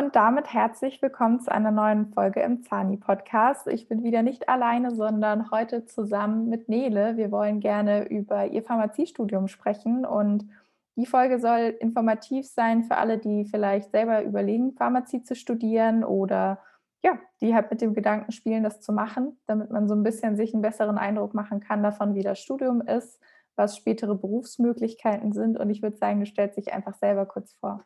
Und damit herzlich willkommen zu einer neuen Folge im Zani-Podcast. Ich bin wieder nicht alleine, sondern heute zusammen mit Nele. Wir wollen gerne über ihr Pharmaziestudium sprechen und die Folge soll informativ sein für alle, die vielleicht selber überlegen, Pharmazie zu studieren oder ja, die halt mit dem Gedanken spielen, das zu machen, damit man so ein bisschen sich einen besseren Eindruck machen kann davon, wie das Studium ist, was spätere Berufsmöglichkeiten sind. Und ich würde sagen, du stellst dich einfach selber kurz vor.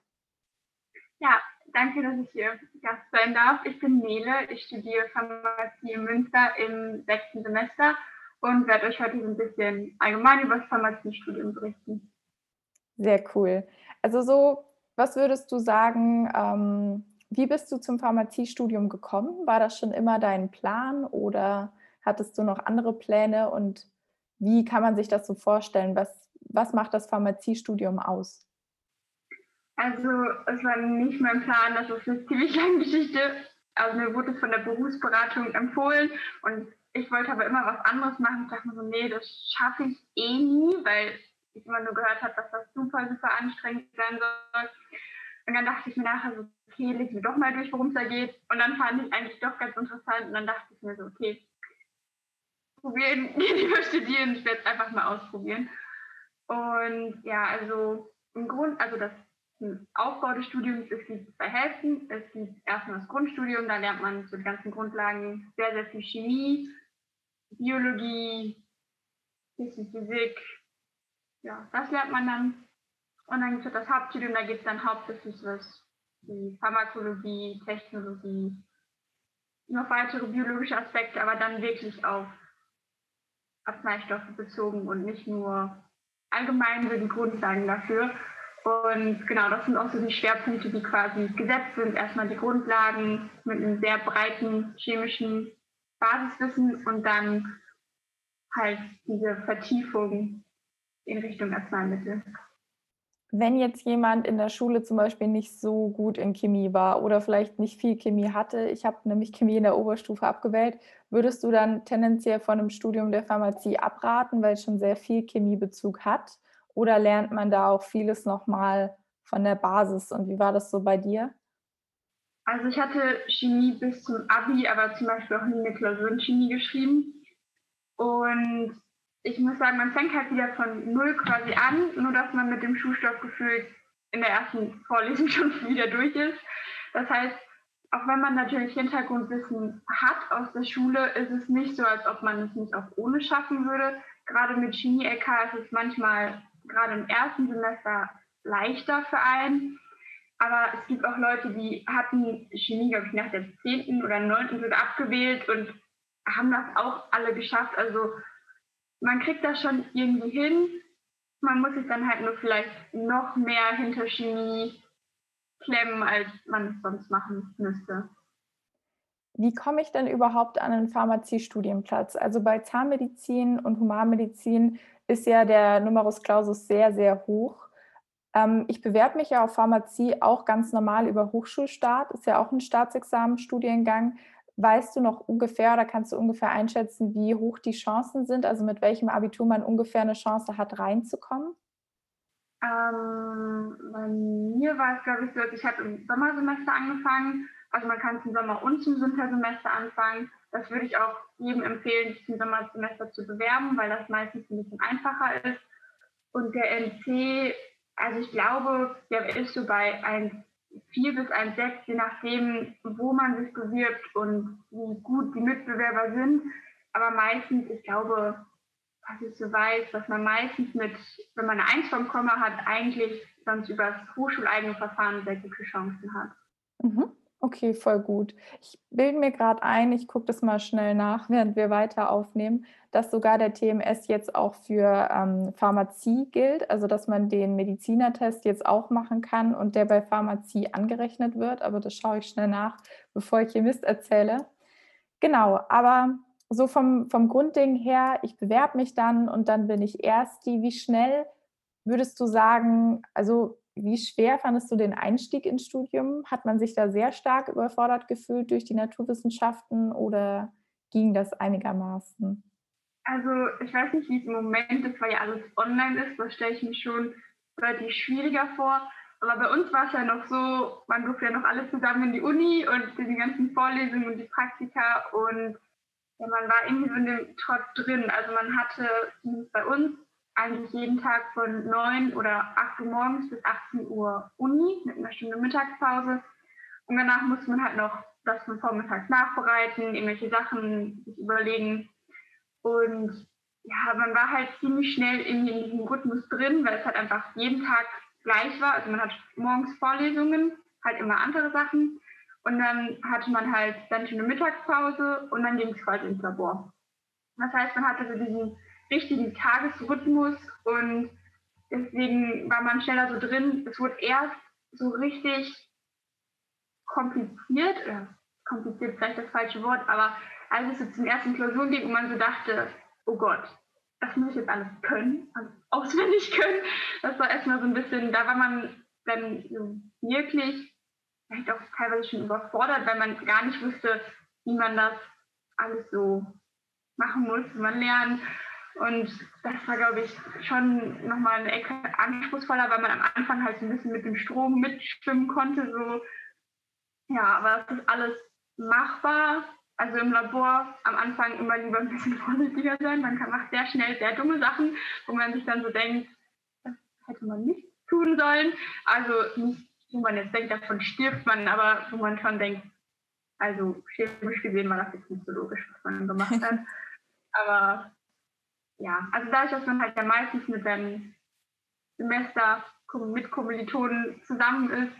Ja, danke, dass ich hier Gast sein darf. Ich bin Nele, ich studiere Pharmazie in Münster im sechsten Semester und werde euch heute ein bisschen allgemein über das Pharmaziestudium berichten. Sehr cool. Also so, was würdest du sagen, ähm, wie bist du zum Pharmaziestudium gekommen? War das schon immer dein Plan oder hattest du noch andere Pläne und wie kann man sich das so vorstellen? Was, was macht das Pharmaziestudium aus? Also es war nicht mein Plan, das ist eine ziemlich lange Geschichte. Also mir wurde es von der Berufsberatung empfohlen und ich wollte aber immer was anderes machen. Ich dachte mir so, nee, das schaffe ich eh nie, weil ich immer nur gehört habe, dass das super, super anstrengend sein soll. Und dann dachte ich mir nachher so, okay, leg mir doch mal durch, worum es da geht. Und dann fand ich eigentlich doch ganz interessant und dann dachte ich mir so, okay, probieren, lieber studieren, ich werde es einfach mal ausprobieren. Und ja, also im Grund, also das Aufbau des Studiums, es gibt zwei Hälften. Es gibt erstmal das Grundstudium, da lernt man so die ganzen Grundlagen sehr, sehr viel Chemie, Biologie, bisschen Physik. Ja, das lernt man dann. Und dann gibt es das Hauptstudium, da geht es dann hauptsächlich was wie Pharmakologie, Technologie, noch weitere biologische Aspekte, aber dann wirklich auf Arzneistoffe bezogen und nicht nur allgemein so die Grundlagen dafür. Und genau, das sind auch so die Schwerpunkte, die quasi gesetzt sind. Erstmal die Grundlagen mit einem sehr breiten chemischen Basiswissen und dann halt diese Vertiefung in Richtung Arzneimittel. Wenn jetzt jemand in der Schule zum Beispiel nicht so gut in Chemie war oder vielleicht nicht viel Chemie hatte, ich habe nämlich Chemie in der Oberstufe abgewählt, würdest du dann tendenziell von einem Studium der Pharmazie abraten, weil es schon sehr viel Chemiebezug hat? Oder lernt man da auch vieles nochmal von der Basis? Und wie war das so bei dir? Also ich hatte Chemie bis zum Abi, aber zum Beispiel auch nie eine Klausur in Chemie geschrieben. Und ich muss sagen, man fängt halt wieder von null quasi an, nur dass man mit dem Schulstoff gefühlt in der ersten Vorlesung schon wieder durch ist. Das heißt, auch wenn man natürlich Hintergrundwissen hat aus der Schule, ist es nicht so, als ob man es nicht auch ohne schaffen würde. Gerade mit Chemie-LK ist es manchmal gerade im ersten Semester leichter für einen. Aber es gibt auch Leute, die hatten Chemie, glaube ich, nach der 10. oder 9. sogar abgewählt und haben das auch alle geschafft. Also man kriegt das schon irgendwie hin. Man muss sich dann halt nur vielleicht noch mehr hinter Chemie klemmen, als man es sonst machen müsste. Wie komme ich denn überhaupt an einen Pharmaziestudienplatz? Also bei Zahnmedizin und Humanmedizin ist ja der Numerus Clausus sehr, sehr hoch. Ähm, ich bewerbe mich ja auf Pharmazie auch ganz normal über Hochschulstart, ist ja auch ein Staatsexamenstudiengang. Weißt du noch ungefähr oder kannst du ungefähr einschätzen, wie hoch die Chancen sind, also mit welchem Abitur man ungefähr eine Chance hat, reinzukommen? Ähm, bei mir war es, glaube ich, so, ich habe im Sommersemester angefangen. Also man kann zum Sommer und zum Wintersemester anfangen. Das würde ich auch jedem empfehlen, sich zum Sommersemester zu bewerben, weil das meistens ein bisschen einfacher ist. Und der NC, also ich glaube, der ist so bei 1,4 bis 1,6, je nachdem, wo man sich bewirbt und wie gut die Mitbewerber sind. Aber meistens, ich glaube, was ich so weiß, dass man meistens mit, wenn man eine Eins vom Komma hat, eigentlich sonst über das hochschuleigene Verfahren sehr gute Chancen hat. Mhm. Okay, voll gut. Ich bilde mir gerade ein, ich gucke das mal schnell nach, während wir weiter aufnehmen, dass sogar der TMS jetzt auch für ähm, Pharmazie gilt, also dass man den Medizinertest jetzt auch machen kann und der bei Pharmazie angerechnet wird. Aber das schaue ich schnell nach, bevor ich hier Mist erzähle. Genau, aber so vom, vom Grundding her, ich bewerbe mich dann und dann bin ich erst die. Wie schnell würdest du sagen, also wie schwer fandest du den Einstieg ins Studium? Hat man sich da sehr stark überfordert gefühlt durch die Naturwissenschaften oder ging das einigermaßen? Also ich weiß nicht, wie es im Moment ist, weil ja alles online ist. Das stelle ich mir schon deutlich schwieriger vor. Aber bei uns war es ja noch so, man durfte ja noch alle zusammen in die Uni und die ganzen Vorlesungen und die Praktika und ja, man war irgendwie so in dem Trott drin. Also man hatte bei uns eigentlich jeden Tag von 9 oder 8 Uhr morgens bis 18 Uhr Uni mit einer Stunde Mittagspause. Und danach musste man halt noch das von vormittags nachbereiten, irgendwelche Sachen sich überlegen. Und ja, man war halt ziemlich schnell in, diesem Rhythmus drin, weil es halt einfach jeden Tag gleich war. Also man hat morgens Vorlesungen, halt immer andere Sachen. Und dann hatte man halt dann schon eine Mittagspause und dann ging es quasi ins Labor. Das heißt, man hatte so diesen richtigen Tagesrhythmus und deswegen war man schneller so drin. Es wurde erst so richtig kompliziert, oder kompliziert vielleicht das falsche Wort, aber als es so zum ersten Klausuren ging und man so dachte, oh Gott, das muss ich jetzt alles können, alles auswendig können, das war erstmal so ein bisschen, da war man dann wirklich vielleicht auch teilweise schon überfordert, weil man gar nicht wusste, wie man das alles so machen muss, wie man lernt. Und das war, glaube ich, schon nochmal eine Ecke anspruchsvoller, weil man am Anfang halt so ein bisschen mit dem Strom mitschwimmen konnte. So. Ja, aber es ist alles machbar. Also im Labor am Anfang immer lieber ein bisschen vorsichtiger sein. Man kann, macht sehr schnell sehr dumme Sachen, wo man sich dann so denkt, das hätte man nicht tun sollen. Also nicht, wo man jetzt denkt, davon stirbt man, aber wo man schon denkt, also chemisch gesehen war das jetzt nicht so logisch, was man gemacht hat. aber ja, also dadurch, dass man halt ja meistens mit seinem Semester mit Kommilitonen zusammen ist,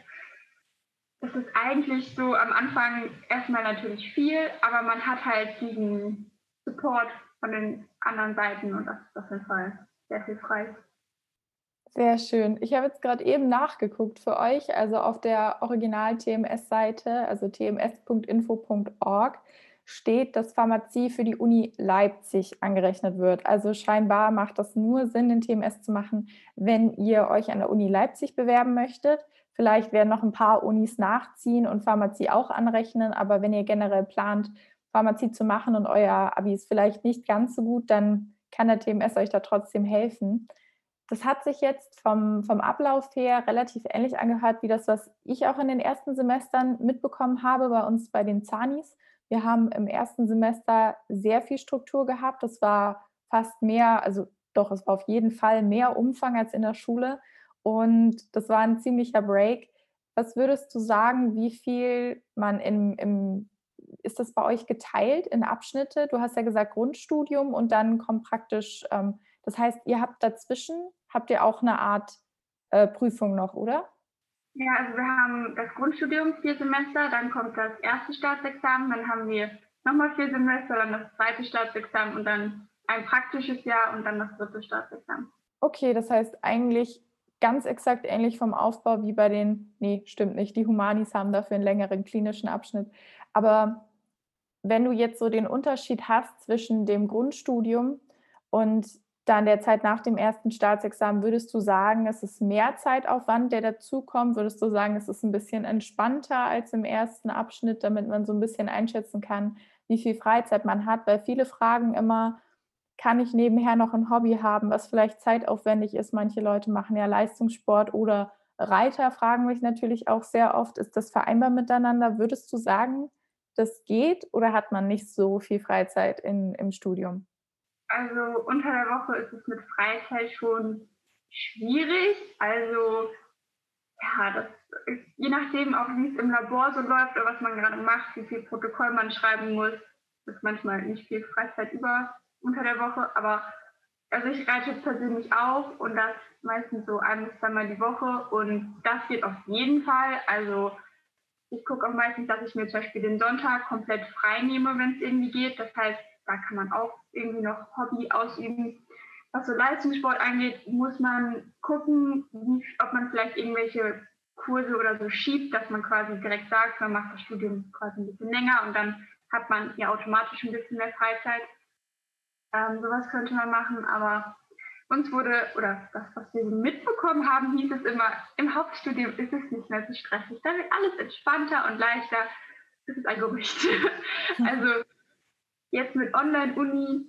ist es eigentlich so am Anfang erstmal natürlich viel, aber man hat halt diesen Support von den anderen Seiten und das ist auf jeden Fall sehr hilfreich. Sehr schön. Ich habe jetzt gerade eben nachgeguckt für euch, also auf der Original-TMS-Seite, also tms.info.org steht, dass Pharmazie für die Uni Leipzig angerechnet wird. Also scheinbar macht das nur Sinn, den TMS zu machen, wenn ihr euch an der Uni Leipzig bewerben möchtet. Vielleicht werden noch ein paar Unis nachziehen und Pharmazie auch anrechnen, aber wenn ihr generell plant, Pharmazie zu machen und euer Abi ist vielleicht nicht ganz so gut, dann kann der TMS euch da trotzdem helfen. Das hat sich jetzt vom, vom Ablauf her relativ ähnlich angehört wie das, was ich auch in den ersten Semestern mitbekommen habe bei uns bei den Zanis. Wir haben im ersten Semester sehr viel Struktur gehabt. Das war fast mehr, also doch, es war auf jeden Fall mehr Umfang als in der Schule. Und das war ein ziemlicher Break. Was würdest du sagen, wie viel man im, im ist das bei euch geteilt in Abschnitte? Du hast ja gesagt Grundstudium und dann kommt praktisch, ähm, das heißt, ihr habt dazwischen, habt ihr auch eine Art äh, Prüfung noch, oder? Ja, also wir haben das Grundstudium vier Semester, dann kommt das erste Staatsexamen, dann haben wir nochmal vier Semester, dann das zweite Staatsexamen und dann ein praktisches Jahr und dann das dritte Staatsexamen. Okay, das heißt eigentlich ganz exakt ähnlich vom Aufbau wie bei den, nee, stimmt nicht, die Humanis haben dafür einen längeren klinischen Abschnitt. Aber wenn du jetzt so den Unterschied hast zwischen dem Grundstudium und dann der Zeit nach dem ersten Staatsexamen, würdest du sagen, es ist mehr Zeitaufwand, der dazukommt? Würdest du sagen, es ist ein bisschen entspannter als im ersten Abschnitt, damit man so ein bisschen einschätzen kann, wie viel Freizeit man hat? Weil viele fragen immer, kann ich nebenher noch ein Hobby haben, was vielleicht zeitaufwendig ist? Manche Leute machen ja Leistungssport oder Reiter, fragen mich natürlich auch sehr oft, ist das vereinbar miteinander? Würdest du sagen, das geht oder hat man nicht so viel Freizeit in, im Studium? Also unter der Woche ist es mit Freizeit schon schwierig. Also ja, das ist je nachdem auch, wie es im Labor so läuft oder was man gerade macht, wie viel Protokoll man schreiben muss, ist manchmal nicht viel Freizeit über unter der Woche. Aber also ich reite persönlich auch und das meistens so ein bis zweimal die Woche und das geht auf jeden Fall. Also ich gucke auch meistens, dass ich mir zum Beispiel den Sonntag komplett frei nehme, wenn es irgendwie geht. Das heißt, da kann man auch irgendwie noch Hobby ausüben. Was so Leistungssport angeht, muss man gucken, wie, ob man vielleicht irgendwelche Kurse oder so schiebt, dass man quasi direkt sagt, man macht das Studium quasi ein bisschen länger und dann hat man ja automatisch ein bisschen mehr Freizeit. Ähm, sowas könnte man machen, aber uns wurde, oder das, was wir mitbekommen haben, hieß es immer, im Hauptstudium ist es nicht mehr so stressig. Da wird alles entspannter und leichter. Das ist ein Gerücht. also Jetzt mit Online-Uni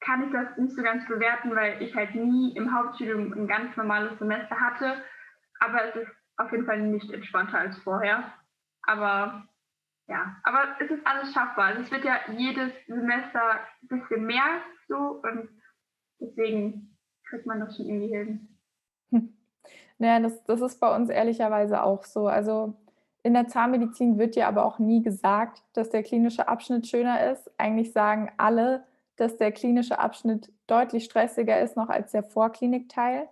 kann ich das nicht so ganz bewerten, weil ich halt nie im Hauptstudium ein ganz normales Semester hatte. Aber es ist auf jeden Fall nicht entspannter als vorher. Aber ja, aber es ist alles schaffbar. Also es wird ja jedes Semester ein bisschen mehr so und deswegen kriegt man das schon irgendwie hin. Hm. Naja, das, das ist bei uns ehrlicherweise auch so. Also in der Zahnmedizin wird ja aber auch nie gesagt, dass der klinische Abschnitt schöner ist. Eigentlich sagen alle, dass der klinische Abschnitt deutlich stressiger ist noch als der Vorklinikteil.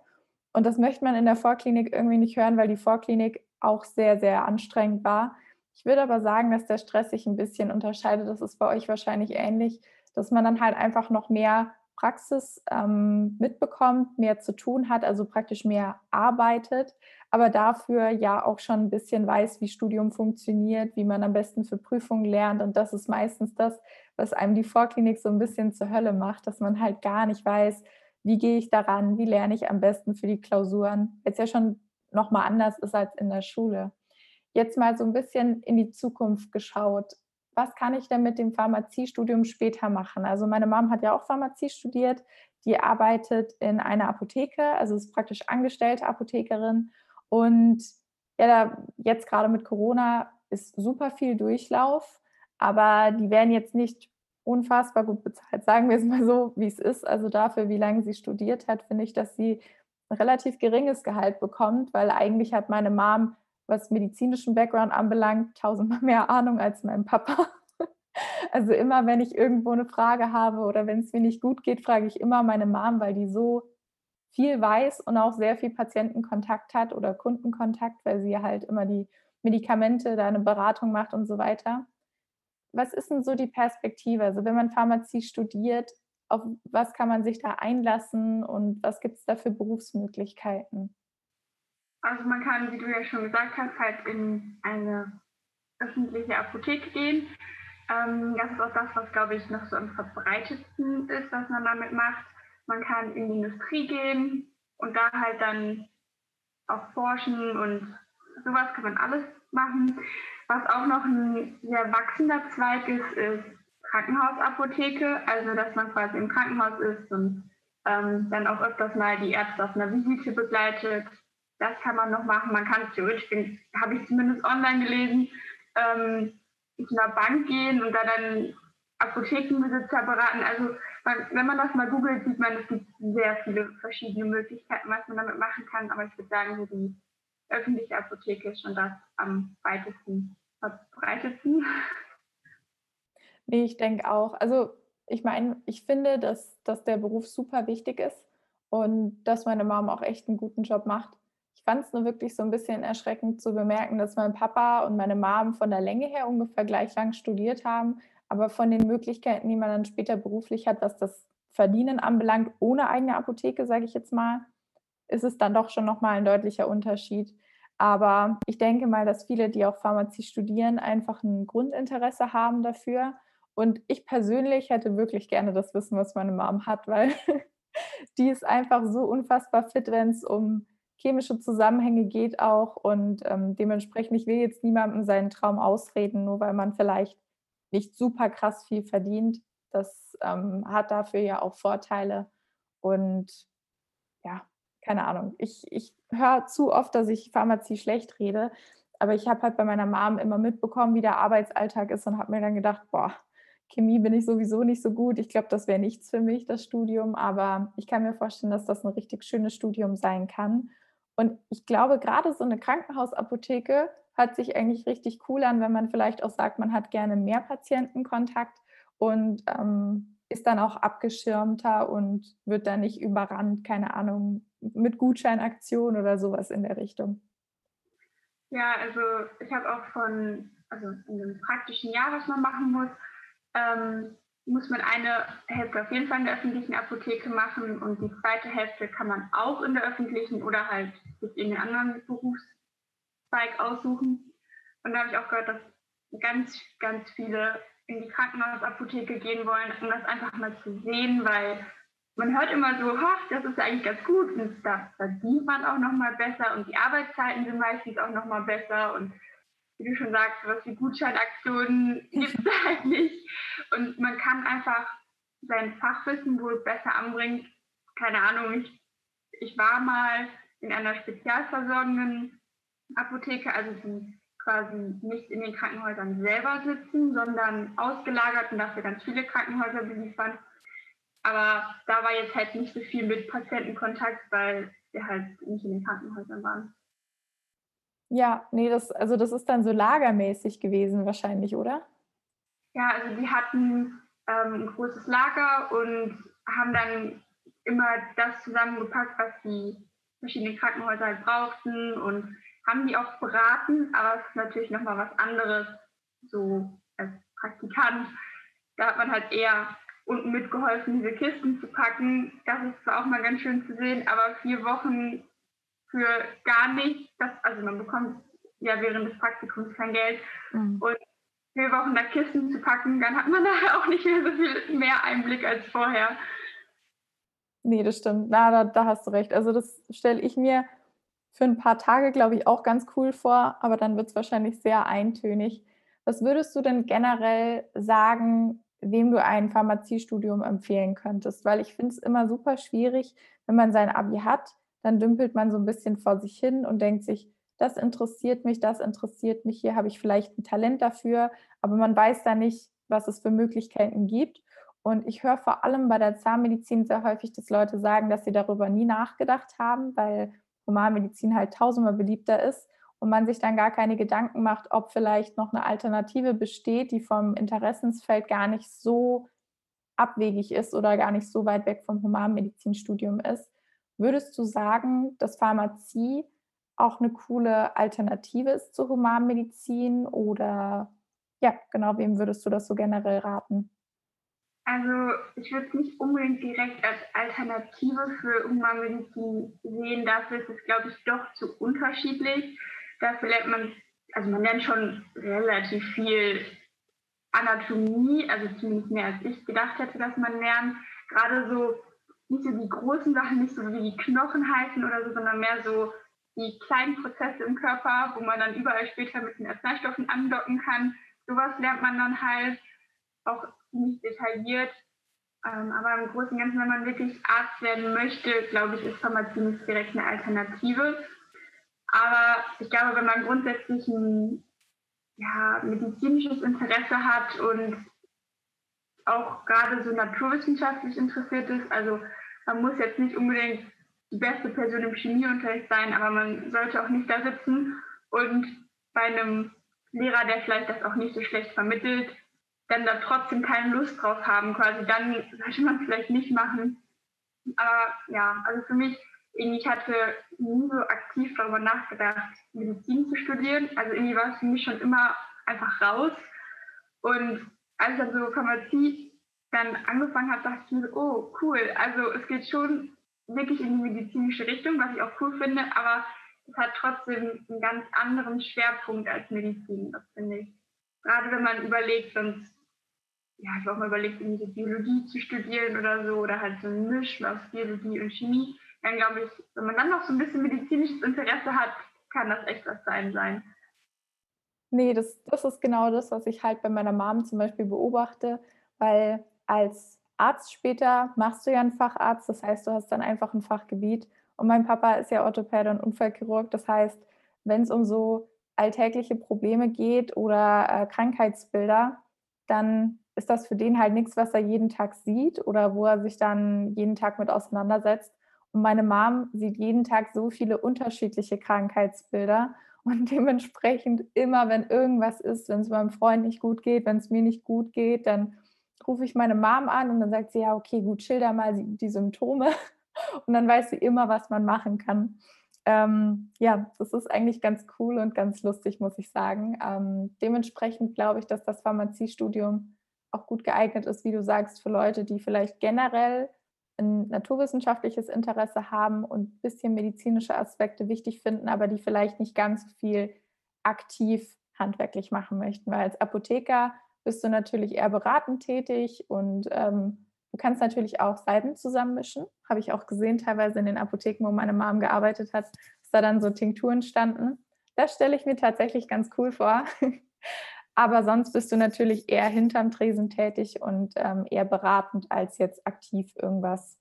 Und das möchte man in der Vorklinik irgendwie nicht hören, weil die Vorklinik auch sehr, sehr anstrengend war. Ich würde aber sagen, dass der Stress sich ein bisschen unterscheidet. Das ist bei euch wahrscheinlich ähnlich, dass man dann halt einfach noch mehr Praxis ähm, mitbekommt, mehr zu tun hat, also praktisch mehr arbeitet, aber dafür ja auch schon ein bisschen weiß, wie Studium funktioniert, wie man am besten für Prüfungen lernt. Und das ist meistens das, was einem die Vorklinik so ein bisschen zur Hölle macht, dass man halt gar nicht weiß, wie gehe ich daran, wie lerne ich am besten für die Klausuren. Jetzt ja schon nochmal anders ist als in der Schule. Jetzt mal so ein bisschen in die Zukunft geschaut was kann ich denn mit dem Pharmaziestudium später machen? Also meine Mom hat ja auch Pharmazie studiert, die arbeitet in einer Apotheke, also ist praktisch angestellte Apothekerin. Und ja, da, jetzt gerade mit Corona ist super viel Durchlauf, aber die werden jetzt nicht unfassbar gut bezahlt. Sagen wir es mal so, wie es ist. Also dafür, wie lange sie studiert hat, finde ich, dass sie ein relativ geringes Gehalt bekommt, weil eigentlich hat meine Mom was medizinischen Background anbelangt, tausendmal mehr Ahnung als mein Papa. Also immer, wenn ich irgendwo eine Frage habe oder wenn es mir nicht gut geht, frage ich immer meine Mom, weil die so viel weiß und auch sehr viel Patientenkontakt hat oder Kundenkontakt, weil sie halt immer die Medikamente, da eine Beratung macht und so weiter. Was ist denn so die Perspektive? Also wenn man Pharmazie studiert, auf was kann man sich da einlassen und was gibt es da für Berufsmöglichkeiten? Also man kann, wie du ja schon gesagt hast, halt in eine öffentliche Apotheke gehen. Ähm, das ist auch das, was, glaube ich, noch so am verbreitetsten ist, was man damit macht. Man kann in die Industrie gehen und da halt dann auch forschen und sowas kann man alles machen. Was auch noch ein sehr wachsender Zweig ist, ist Krankenhausapotheke, also dass man quasi im Krankenhaus ist und ähm, dann auch öfters mal die Ärzte auf einer Visite begleitet das kann man noch machen. Man kann theoretisch, habe ich zumindest online gelesen, ähm, zu einer Bank gehen und da dann Apothekenbesitzer beraten. Also man, wenn man das mal googelt, sieht man, es gibt sehr viele verschiedene Möglichkeiten, was man damit machen kann. Aber ich würde sagen, die öffentliche Apotheke ist schon das am weitesten verbreitetsten. Nee, ich denke auch. Also ich meine, ich finde, dass, dass der Beruf super wichtig ist und dass meine Mom auch echt einen guten Job macht. Ich fand es nur wirklich so ein bisschen erschreckend zu bemerken, dass mein Papa und meine Mom von der Länge her ungefähr gleich lang studiert haben, aber von den Möglichkeiten, die man dann später beruflich hat, was das Verdienen anbelangt, ohne eigene Apotheke, sage ich jetzt mal, ist es dann doch schon nochmal ein deutlicher Unterschied. Aber ich denke mal, dass viele, die auch Pharmazie studieren, einfach ein Grundinteresse haben dafür. Und ich persönlich hätte wirklich gerne das Wissen, was meine Mom hat, weil die ist einfach so unfassbar fit, wenn es um chemische Zusammenhänge geht auch und ähm, dementsprechend, ich will jetzt niemandem seinen Traum ausreden, nur weil man vielleicht nicht super krass viel verdient. Das ähm, hat dafür ja auch Vorteile und ja, keine Ahnung. Ich, ich höre zu oft, dass ich Pharmazie schlecht rede, aber ich habe halt bei meiner Mom immer mitbekommen, wie der Arbeitsalltag ist und habe mir dann gedacht, boah, Chemie bin ich sowieso nicht so gut. Ich glaube, das wäre nichts für mich, das Studium, aber ich kann mir vorstellen, dass das ein richtig schönes Studium sein kann. Und ich glaube, gerade so eine Krankenhausapotheke hört sich eigentlich richtig cool an, wenn man vielleicht auch sagt, man hat gerne mehr Patientenkontakt und ähm, ist dann auch abgeschirmter und wird dann nicht überrannt, keine Ahnung, mit Gutscheinaktionen oder sowas in der Richtung. Ja, also ich habe auch von, also in dem praktischen Jahr, was man machen muss, ähm, muss man eine Hälfte auf jeden Fall in der öffentlichen Apotheke machen und die zweite Hälfte kann man auch in der öffentlichen oder halt sich in einen anderen Berufszweig aussuchen. Und da habe ich auch gehört, dass ganz, ganz viele in die Krankenhausapotheke gehen wollen, um das einfach mal zu sehen, weil man hört immer so, das ist ja eigentlich ganz gut und da verdient man auch nochmal besser und die Arbeitszeiten sind meistens auch nochmal besser und wie du schon sagst, was wie Gutscheinaktionen gibt es halt nicht. Und man kann einfach sein Fachwissen wohl besser anbringen. Keine Ahnung, ich, ich war mal in einer spezialversorgenden Apotheker, also die quasi nicht in den Krankenhäusern selber sitzen, sondern ausgelagert und dafür ganz viele Krankenhäuser beliefern. Aber da war jetzt halt nicht so viel mit Patientenkontakt, weil wir halt nicht in den Krankenhäusern waren. Ja, nee, das, also das ist dann so lagermäßig gewesen wahrscheinlich, oder? Ja, also die hatten ähm, ein großes Lager und haben dann immer das zusammengepackt, was die verschiedenen Krankenhäuser halt brauchten und haben die auch beraten, aber es ist natürlich nochmal was anderes, so als Praktikant. Da hat man halt eher unten mitgeholfen, diese Kisten zu packen. Das ist zwar auch mal ganz schön zu sehen, aber vier Wochen für gar nichts, das, also man bekommt ja während des Praktikums kein Geld. Mhm. Und vier Wochen da Kisten zu packen, dann hat man da auch nicht mehr so viel mehr Einblick als vorher. Nee, das stimmt. Na, da, da hast du recht. Also das stelle ich mir für ein paar Tage, glaube ich, auch ganz cool vor, aber dann wird es wahrscheinlich sehr eintönig. Was würdest du denn generell sagen, wem du ein Pharmaziestudium empfehlen könntest? Weil ich finde es immer super schwierig, wenn man sein Abi hat, dann dümpelt man so ein bisschen vor sich hin und denkt sich, das interessiert mich, das interessiert mich, hier habe ich vielleicht ein Talent dafür, aber man weiß da nicht, was es für Möglichkeiten gibt. Und ich höre vor allem bei der Zahnmedizin sehr häufig, dass Leute sagen, dass sie darüber nie nachgedacht haben, weil Humanmedizin halt tausendmal beliebter ist und man sich dann gar keine Gedanken macht, ob vielleicht noch eine Alternative besteht, die vom Interessensfeld gar nicht so abwegig ist oder gar nicht so weit weg vom Humanmedizinstudium ist. Würdest du sagen, dass Pharmazie auch eine coole Alternative ist zur Humanmedizin oder ja, genau, wem würdest du das so generell raten? Also ich würde es nicht unbedingt direkt als Alternative für Humanmedizin sehen. Dafür ist es, glaube ich, doch zu unterschiedlich. Dafür lernt man, also man lernt schon relativ viel Anatomie, also zumindest mehr als ich gedacht hätte, dass man lernt. Gerade so nicht so die großen Sachen, nicht so wie die Knochen heißen oder so, sondern mehr so die kleinen Prozesse im Körper, wo man dann überall später mit den Arzneistoffen andocken kann. Sowas lernt man dann halt auch ziemlich detailliert. Ähm, aber im Großen und Ganzen, wenn man wirklich Arzt werden möchte, glaube ich, ist Pharmazie nicht direkt eine Alternative. Aber ich glaube, wenn man grundsätzlich ein ja, medizinisches Interesse hat und auch gerade so naturwissenschaftlich interessiert ist, also man muss jetzt nicht unbedingt die beste Person im Chemieunterricht sein, aber man sollte auch nicht da sitzen und bei einem Lehrer, der vielleicht das auch nicht so schlecht vermittelt, dann da trotzdem keine Lust drauf haben, quasi, dann sollte man es vielleicht nicht machen. Aber ja, also für mich, ich hatte nie so aktiv darüber nachgedacht, Medizin zu studieren. Also irgendwie war es für mich schon immer einfach raus. Und als ich dann so Pharmazie dann angefangen habe, dachte ich mir oh cool, also es geht schon wirklich in die medizinische Richtung, was ich auch cool finde, aber es hat trotzdem einen ganz anderen Schwerpunkt als Medizin, das finde ich. Gerade wenn man überlegt, sonst ja, ich habe auch mal überlegt, irgendwie Biologie zu studieren oder so, oder halt so ein Misch aus Biologie und Chemie. Dann glaube ich, wenn man dann noch so ein bisschen medizinisches Interesse hat, kann das echt was sein sein. Nee, das, das ist genau das, was ich halt bei meiner Mom zum Beispiel beobachte, weil als Arzt später machst du ja einen Facharzt, das heißt, du hast dann einfach ein Fachgebiet. Und mein Papa ist ja Orthopäde und Unfallchirurg, das heißt, wenn es um so alltägliche Probleme geht oder äh, Krankheitsbilder, dann ist das für den halt nichts, was er jeden Tag sieht oder wo er sich dann jeden Tag mit auseinandersetzt. Und meine Mom sieht jeden Tag so viele unterschiedliche Krankheitsbilder und dementsprechend immer, wenn irgendwas ist, wenn es meinem Freund nicht gut geht, wenn es mir nicht gut geht, dann rufe ich meine Mom an und dann sagt sie, ja, okay, gut, schilder mal die Symptome. Und dann weiß sie immer, was man machen kann. Ähm, ja, das ist eigentlich ganz cool und ganz lustig, muss ich sagen. Ähm, dementsprechend glaube ich, dass das Pharmaziestudium auch gut geeignet ist, wie du sagst, für Leute, die vielleicht generell ein naturwissenschaftliches Interesse haben und ein bisschen medizinische Aspekte wichtig finden, aber die vielleicht nicht ganz so viel aktiv handwerklich machen möchten. Weil als Apotheker bist du natürlich eher beratend tätig und ähm, du kannst natürlich auch Seiten zusammenmischen. Habe ich auch gesehen, teilweise in den Apotheken, wo meine Mom gearbeitet hat, dass da dann so Tinkturen standen. Das stelle ich mir tatsächlich ganz cool vor. Aber sonst bist du natürlich eher hinterm Tresen tätig und ähm, eher beratend, als jetzt aktiv irgendwas,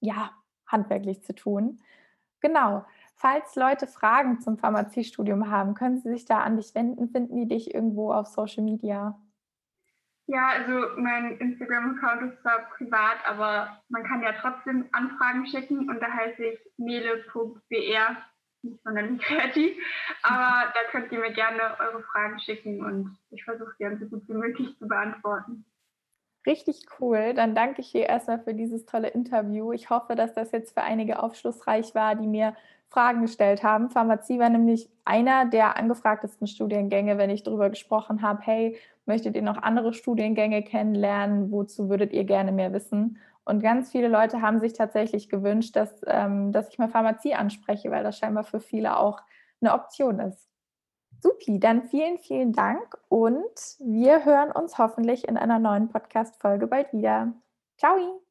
ja, handwerklich zu tun. Genau. Falls Leute Fragen zum Pharmaziestudium haben, können sie sich da an dich wenden? Finden die dich irgendwo auf Social Media? Ja, also mein Instagram-Account ist zwar privat, aber man kann ja trotzdem Anfragen schicken und da heiße ich mele.br, nicht sonderlich kreativ, aber da könnt ihr mir gerne eure Fragen schicken und ich versuche sie so gut wie möglich zu beantworten. Richtig cool. Dann danke ich dir erstmal für dieses tolle Interview. Ich hoffe, dass das jetzt für einige aufschlussreich war, die mir Fragen gestellt haben. Pharmazie war nämlich einer der angefragtesten Studiengänge, wenn ich darüber gesprochen habe, hey, möchtet ihr noch andere Studiengänge kennenlernen? Wozu würdet ihr gerne mehr wissen? Und ganz viele Leute haben sich tatsächlich gewünscht, dass, ähm, dass ich mal Pharmazie anspreche, weil das scheinbar für viele auch eine Option ist. Supi, dann vielen, vielen Dank und wir hören uns hoffentlich in einer neuen Podcast-Folge bald wieder. Ciao!